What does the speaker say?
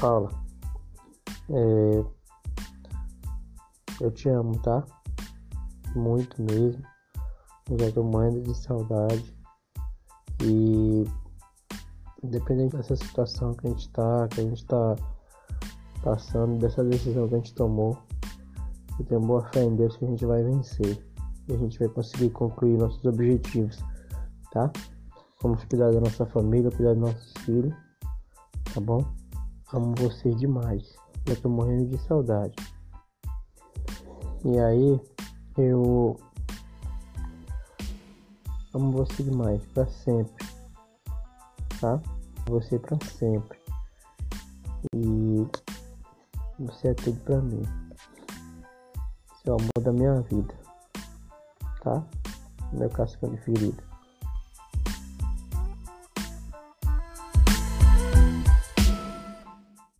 Paula, é, eu te amo, tá? Muito mesmo. Eu já tô morrendo de saudade. E independente dessa situação que a gente tá, que a gente tá passando, dessa decisão que a gente tomou, eu tenho boa fé em Deus que a gente vai vencer. E a gente vai conseguir concluir nossos objetivos, tá? Vamos cuidar da nossa família, cuidar dos nossos filhos, tá bom? Amo vocês demais. Eu tô morrendo de saudade. E aí, eu amo você demais, para sempre, tá? Você para sempre. E você é tudo para mim. Você é o amor da minha vida, tá? Meu cascão de ferida.